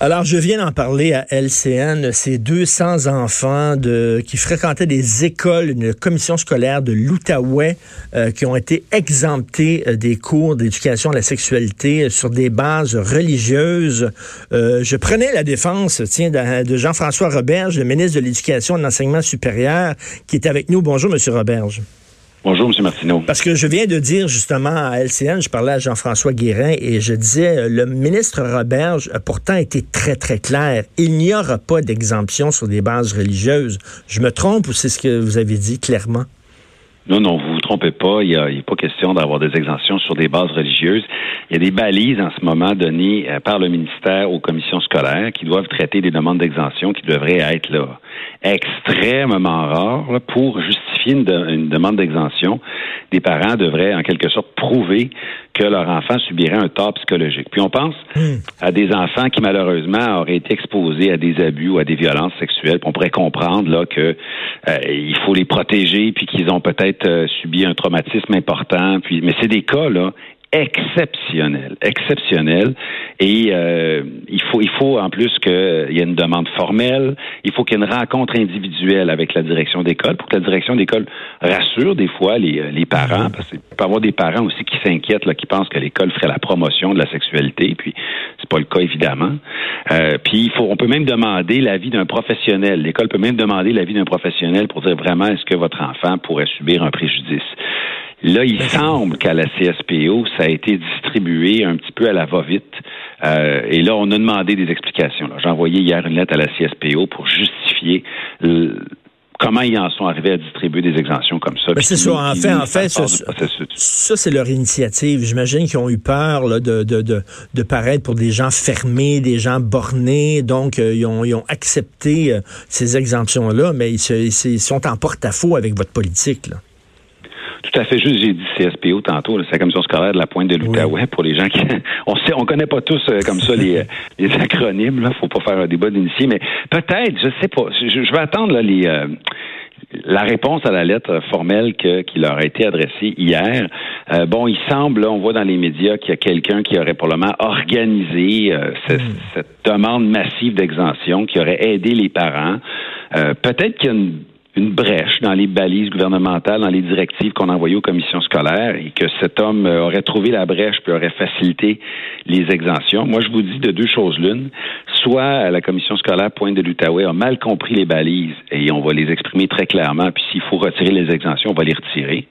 Alors, je viens d'en parler à LCN, ces 200 enfants qui fréquentaient des écoles, une commission scolaire de l'Outaouais, euh, qui ont été exemptés euh, des cours d'éducation à la sexualité euh, sur des bases religieuses. je prenais la défense, tiens, de, de Jean-François Roberge, le ministre de l'Éducation et de l'Enseignement supérieur, qui est avec nous. Bonjour, Monsieur Roberge. Bonjour, M. Martineau. Parce que je viens de dire justement à LCN, je parlais à Jean-François Guérin et je disais, euh, le ministre Roberge a pourtant été très, très clair. Il n'y aura pas d'exemption sur des bases religieuses. Je me trompe ou c'est ce que vous avez dit clairement? Non, non, vous vous trompez pas. Il n'y a, a, pas question d'avoir des exemptions sur des bases religieuses. Il y a des balises en ce moment données euh, par le ministère aux commissions scolaires qui doivent traiter des demandes d'exemption qui devraient être là extrêmement rares pour justifier une, une demande d'exemption. Des parents devraient en quelque sorte prouver que leur enfant subirait un tort psychologique. Puis on pense hmm. à des enfants qui malheureusement auraient été exposés à des abus ou à des violences sexuelles. Puis on pourrait comprendre là que euh, il faut les protéger puis qu'ils ont peut-être euh, subi un traumatisme important. Puis mais c'est des cas là exceptionnel, exceptionnel. Et euh, il faut, il faut en plus qu'il y ait une demande formelle. Il faut qu'il y ait une rencontre individuelle avec la direction d'école pour que la direction d'école rassure des fois les, euh, les parents, parce qu'il peut avoir des parents aussi qui s'inquiètent, là, qui pensent que l'école ferait la promotion de la sexualité. Puis c'est pas le cas évidemment. Euh, puis il faut, on peut même demander l'avis d'un professionnel. L'école peut même demander l'avis d'un professionnel pour dire vraiment est-ce que votre enfant pourrait subir un préjudice? Là, il semble qu'à la CSPO, ça a été distribué un petit peu à la va-vite. Euh, et là, on a demandé des explications. J'ai envoyé hier une lettre à la CSPO pour justifier comment ils en sont arrivés à distribuer des exemptions comme ça. Ben, c'est ça. En fait, en fait, ça, ça c'est leur initiative. J'imagine qu'ils ont eu peur là, de, de, de, de, paraître pour des gens fermés, des gens bornés. Donc, euh, ils, ont, ils, ont, accepté euh, ces exemptions-là, mais ils, se, ils, sont en porte-à-faux avec votre politique. Là. Tout à fait juste, j'ai dit CSPO tantôt, c'est la commission scolaire de la pointe de l'Outaouais pour les gens qui on sait on connaît pas tous euh, comme ça les, les acronymes, là, faut pas faire un débat d'initié, mais peut-être, je sais pas. Je, vais attendre là, les euh, la réponse à la lettre formelle que, qui leur a été adressée hier. Euh, bon, il semble, on voit dans les médias qu'il y a quelqu'un qui aurait probablement organisé hmm. cette, demande massive d'exemption, qui aurait aidé les parents. Peut-être qu'il y a une une brèche dans les balises gouvernementales, dans les directives qu'on envoyait aux commissions scolaires et que cet homme euh, aurait trouvé la brèche puis aurait facilité les exemptions. Moi, je vous dis de deux choses l'une. Soit la commission scolaire Pointe de l'Outaouais a mal compris les balises et on va les exprimer très clairement, puis s'il faut retirer les exemptions, on va les retirer.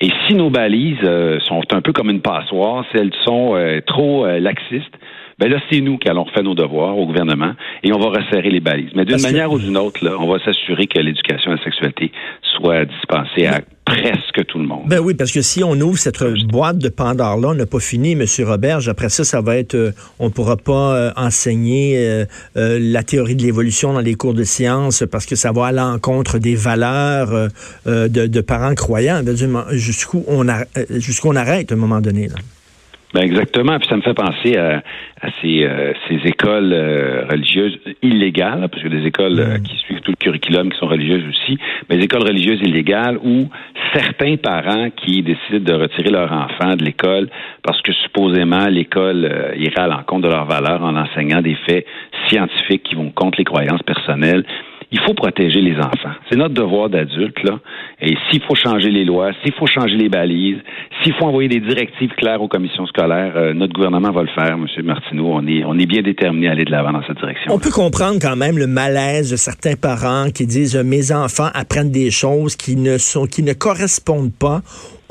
Et si nos balises euh, sont un peu comme une passoire, si elles sont euh, trop laxistes, ben là, c'est nous qui allons refaire nos devoirs au gouvernement et on va resserrer les balises. Mais d'une manière ou d'une autre, là, on va s'assurer que l'éducation à la sexualité soit dispensée à presque tout le monde. Ben oui, parce que si on ouvre cette boîte de Pandore-là, on n'a pas fini, M. Robert. Après ça, ça va être, euh, on ne pourra pas euh, enseigner euh, la théorie de l'évolution dans les cours de sciences parce que ça va à l'encontre des valeurs de, de, parents croyants. Jusqu'où on, jusqu'où on arrête à un moment donné. Là. Ben exactement. Puis ça me fait penser à, ces, euh, ces, écoles euh, religieuses illégales, parce que des écoles euh, mm. qui suivent tout le curriculum, qui sont religieuses aussi, mais des écoles religieuses illégales où certains parents qui décident de retirer leur enfant de l'école parce que supposément l'école irait à l'encontre de leurs valeurs en enseignant des faits scientifiques qui vont contre les croyances personnelles il faut protéger les enfants. C'est notre devoir d'adulte, là. Et s'il faut changer les lois, s'il faut changer les balises, s'il faut envoyer des directives claires aux commissions scolaires, euh, notre gouvernement va le faire, M. Martineau. On est, on est bien déterminé à aller de l'avant dans cette direction. On peut comprendre quand même le malaise de certains parents qui disent euh, mes enfants apprennent des choses qui ne sont, qui ne correspondent pas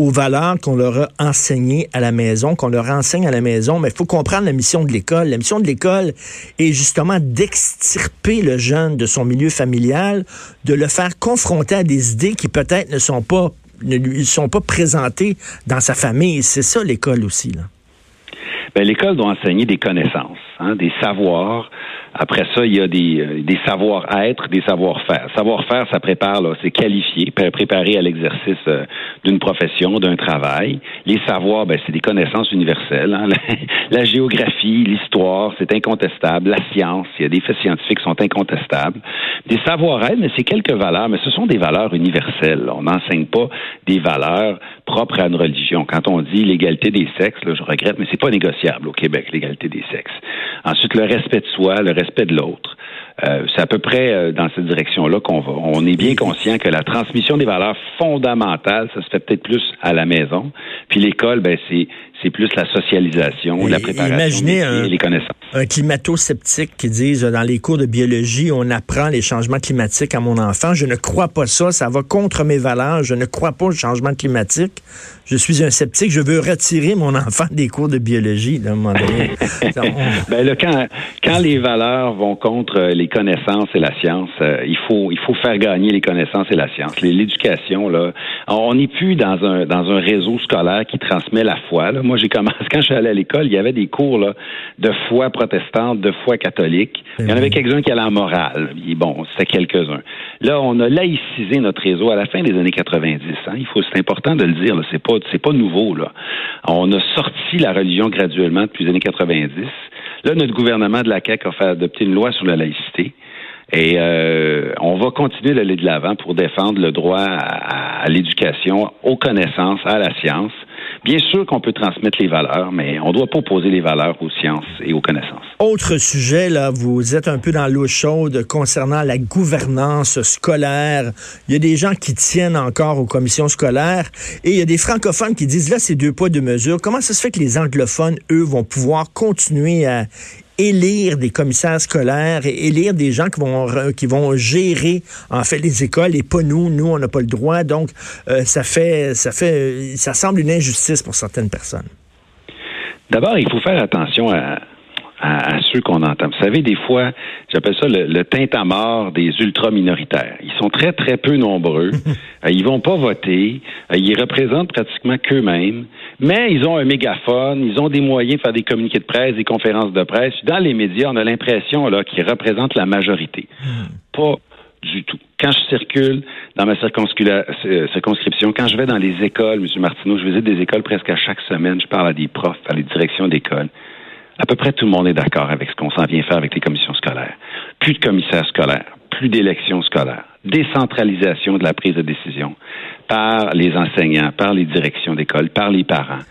aux valeurs qu'on leur a enseignées à la maison, qu'on leur enseigne à la maison, mais il faut comprendre la mission de l'école. La mission de l'école est justement d'extirper le jeune de son milieu familial, de le faire confronter à des idées qui peut-être ne sont pas ne lui sont pas présentées dans sa famille. C'est ça l'école aussi. Ben, l'école doit enseigner des connaissances, hein, des savoirs. Après ça, il y a des, euh, des savoir-être, des savoir-faire. Savoir-faire, ça prépare, là, c'est qualifier, préparer à l'exercice euh, d'une profession, d'un travail. Les savoirs, ben, c'est des connaissances universelles. Hein. La, géographie, l'histoire, c'est incontestable. La science, il y a des faits scientifiques qui sont incontestables. Des savoir-être, c'est quelques valeurs, mais ce sont des valeurs universelles. On n'enseigne pas des valeurs propres à une religion. Quand on dit l'égalité des sexes, là, je regrette, mais c'est pas négociable au Québec, l'égalité des sexes. Ensuite, le respect de soi, le respect de l'autre. Euh, c'est à peu près euh, dans cette direction-là qu'on va. On est bien conscient que la transmission des valeurs fondamentales, ça se fait peut-être plus à la maison. Puis l'école, ben c'est c'est plus la socialisation, la préparation, imaginez un, les connaissances. Un climato-sceptique qui dise dans les cours de biologie, on apprend les changements climatiques à mon enfant. Je ne crois pas ça, ça va contre mes valeurs. Je ne crois pas au changement climatique. Je suis un sceptique. Je veux retirer mon enfant des cours de biologie. à un moment donné. ben là, quand, quand les valeurs vont contre les connaissances et la science, euh, il faut il faut faire gagner les connaissances et la science. L'éducation là, on n'est plus dans un dans un réseau scolaire qui transmet la foi. Là moi, j'ai commencé, quand je suis allé à l'école, il y avait des cours là, de foi protestante, de foi catholique. Il y en avait quelques-uns qui allaient en morale. bon, c'était quelques-uns. Là, on a laïcisé notre réseau à la fin des années 90. Hein. Il faut, c'est important de le dire. C'est pas, c'est pas nouveau. Là. On a sorti la religion graduellement depuis les années 90. Là, notre gouvernement de la CAQ a fait adopter une loi sur la laïcité. Et euh, on va continuer d'aller de l'avant pour défendre le droit à l'éducation, aux connaissances, à la science. Bien sûr qu'on peut transmettre les valeurs, mais on doit pas opposer les valeurs aux sciences et aux connaissances. Autre sujet, là, vous êtes un peu dans l'eau chaude concernant la gouvernance scolaire. Il y a des gens qui tiennent encore aux commissions scolaires et il y a des francophones qui disent là, c'est deux poids, deux mesures. Comment ça se fait que les anglophones, eux, vont pouvoir continuer à élire des commissaires scolaires et élire des gens qui vont qui vont gérer en fait les écoles et pas nous nous on n'a pas le droit donc euh, ça fait ça fait ça semble une injustice pour certaines personnes. D'abord, il faut faire attention à, à, ceux qu'on entend. Vous savez, des fois, j'appelle ça le, le à mort des ultra-minoritaires. Ils sont très, très peu nombreux. Euh, ils vont pas voter. Euh, ils représentent pratiquement qu'eux-mêmes. Mais ils ont un mégaphone. Ils ont des moyens de faire des communiqués de presse, des conférences de presse. Dans les médias, on a l'impression là qu'ils représentent la majorité. Pas du tout. Quand je circule dans ma euh, circonscription, quand je vais dans les écoles, M. Martineau, je visite des écoles presque à chaque semaine, je parle à des profs, à les directions d'école à peu près tout le monde est d'accord avec ce qu'on s'en vient faire avec les commissions scolaires. Plus de commissaires scolaires, plus d'élections scolaires, décentralisation de la prise de décision par les enseignants, par les directions d'école, par les parents.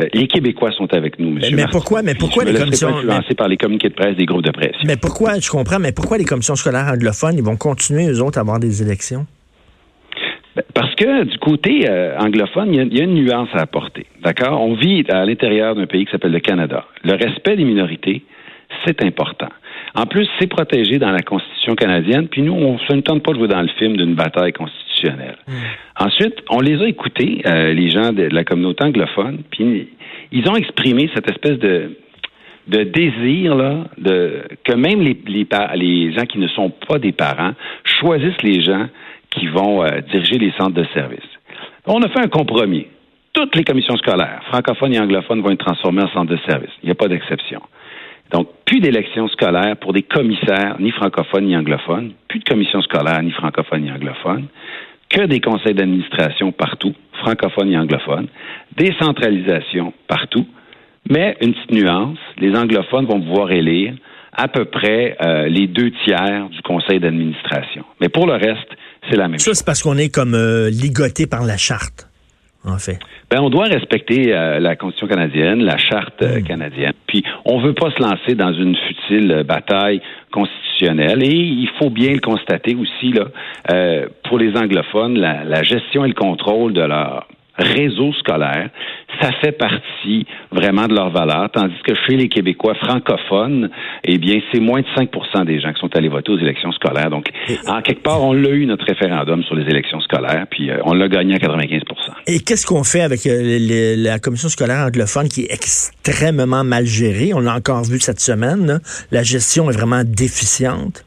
Euh, les Québécois sont avec nous, monsieur. Mais, pourquoi, mais pourquoi les commissions par les communiqués de presse des groupes de presse Mais pourquoi, je comprends, mais pourquoi les commissions scolaires anglophones, ils vont continuer eux autres à avoir des élections? Ben, parce que du côté euh, anglophone, il y, a, une nuance à apporter. D'accord? On vit à l'intérieur d'un pays qui s'appelle le Canada. Le respect des minorités, c'est important. En plus, c'est protégé dans la Constitution canadienne, puis nous, on ne tente pas de jouer dans le film d'une bataille constitutionnelle. Hmm. Ensuite, on les a écoutés, euh, les gens de, la communauté anglophone, puis ils ont exprimé cette espèce de, de désir là, de, que même les, les, les gens qui ne sont pas des parents choisissent les gens qui vont euh, diriger les centres de services. On a fait un compromis. Toutes les commissions scolaires, francophones et anglophones, vont être transformées en centres de services. Il n'y a pas d'exception. Donc, plus d'élections scolaires pour des commissaires ni francophones ni anglophones, plus de commissions scolaires ni francophones ni anglophones, que des conseils d'administration partout, francophones et anglophones, décentralisation partout, mais une petite nuance, les anglophones vont pouvoir élire à peu près euh, les deux tiers du conseil d'administration. Mais pour le reste, c'est la même chose. Ça, c'est parce qu'on est comme euh, ligoté par la charte, en fait? Ben, on doit respecter euh, la Constitution canadienne, la charte euh, hmm. canadienne. Puis, on veut pas se lancer dans une futile bataille constitutionnelle. Et il faut bien le constater aussi, là, pour les anglophones, la, la gestion et le contrôle de leur réseau scolaire, ça fait partie vraiment de leur valeur, tandis que chez les Québécois francophones, eh bien, c'est moins de 5% des gens qui sont allés voter aux élections scolaires. Donc, en quelque part, on l'a eu, notre référendum sur les élections scolaires, puis euh, on l'a gagné à 95 Et qu'est-ce qu'on fait avec euh, la commission scolaire anglophone qui est extrêmement mal gérée? On l'a encore vu cette semaine. La gestion est vraiment déficiente.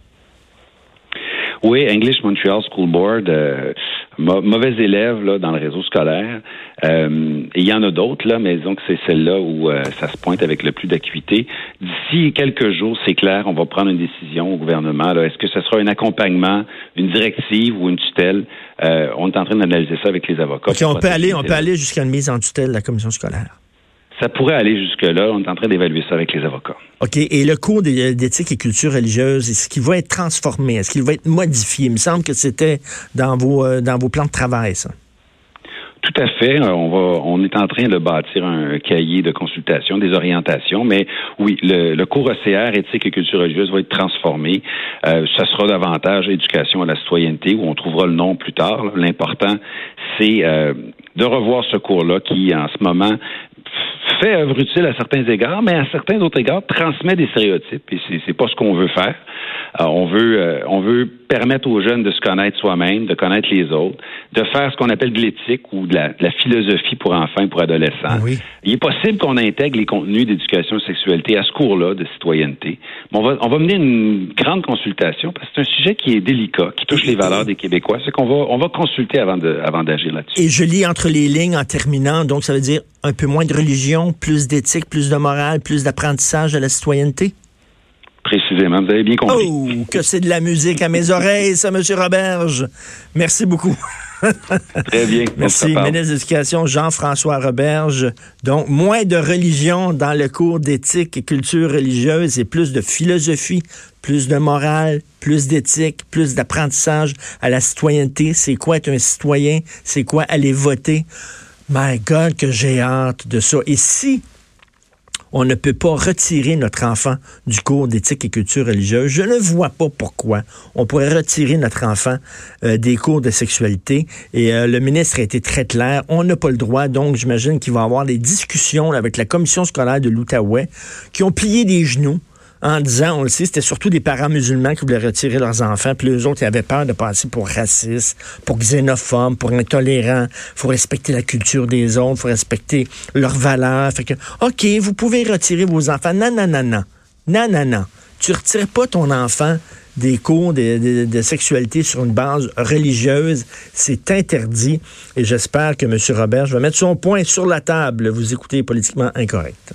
Oui, English Montreal School Board euh, mauvais élèves là, dans le réseau scolaire. Euh, et il y en a d'autres, là, mais disons que c'est celle-là où euh, ça se pointe avec le plus d'acuité. D'ici quelques jours, c'est clair, on va prendre une décision au gouvernement. Est-ce que ce sera un accompagnement, une directive ou une tutelle? Euh, on est en train d'analyser ça avec les avocats. on peut aller, on peut aller jusqu'à une mise en tutelle de la commission scolaire. Ça pourrait aller jusque-là. On est en train d'évaluer ça avec les avocats. OK. Et le cours d'éthique et culture religieuse, est-ce qu'il va être transformé? Est-ce qu'il va être modifié? Il me semble que c'était dans vos, euh, dans vos plans de travail, ça. Tout à fait. Euh, on va, on est en train de bâtir un cahier de consultation, des orientations, mais oui, le, cours ECR, éthique et culture religieuse, va être transformé. Euh, ça sera davantage éducation à la citoyenneté, où on trouvera le nom plus tard. L'important, c'est euh, de revoir ce cours-là qui, en ce moment, fait œuvre utile à certains égards, mais à certains autres égards transmet des stéréotypes et c'est, pas ce qu'on veut faire. On veut euh, on veut permettre aux jeunes de se connaître soi-même, de connaître les autres, de faire ce qu'on appelle de l'éthique ou de la, philosophie pour enfants et pour adolescents. Il est possible qu'on intègre les contenus d'éducation sexualité à ce cours-là de citoyenneté. Mais on va on va mener une grande consultation parce que c'est un sujet qui est délicat, qui touche les valeurs des Québécois. C'est qu'on va on va consulter avant de avant d'agir là-dessus. Et je lis entre les lignes en terminant, donc ça veut dire un peu moins de religion, plus d'éthique, plus de morale, plus d'apprentissage de la citoyenneté? Précisément, vous avez bien compris. Oh, que c'est de la musique à mes oreilles, ça, M. Roberge. Merci beaucoup. Très bien. Merci, ministre de l'Éducation Jean-François Roberge. Donc, moins de religion dans le cours d'éthique et culture religieuse et plus de philosophie, plus de morale, plus d'éthique, plus d'apprentissage à la citoyenneté. C'est quoi être un citoyen? C'est quoi aller voter? My God, que j'ai hâte de ça. Et si on ne peut pas retirer notre enfant du cours d'éthique et culture religieuse. Je ne vois pas pourquoi on pourrait retirer notre enfant euh, des cours de sexualité. Et euh, le ministre a été très clair. On n'a pas le droit. Donc, j'imagine qu'il va y avoir des discussions avec la commission scolaire de l'Outaouais qui ont plié des genoux en disant, on le sait, c'était surtout des parents musulmans qui voulaient retirer leurs enfants, puis les autres, ils avaient peur de passer pour racistes, pour xénophobes, pour intolérants. faut respecter la culture des autres, faut respecter leurs valeurs. Fait que, OK, vous pouvez retirer vos enfants. Non, non, non, non. Non, non, non. Tu retires pas ton enfant des cours de, sexualité sur une base religieuse. C'est interdit. Et j'espère que M. Robert, je vais mettre son point sur la table. Vous écoutez politiquement incorrect.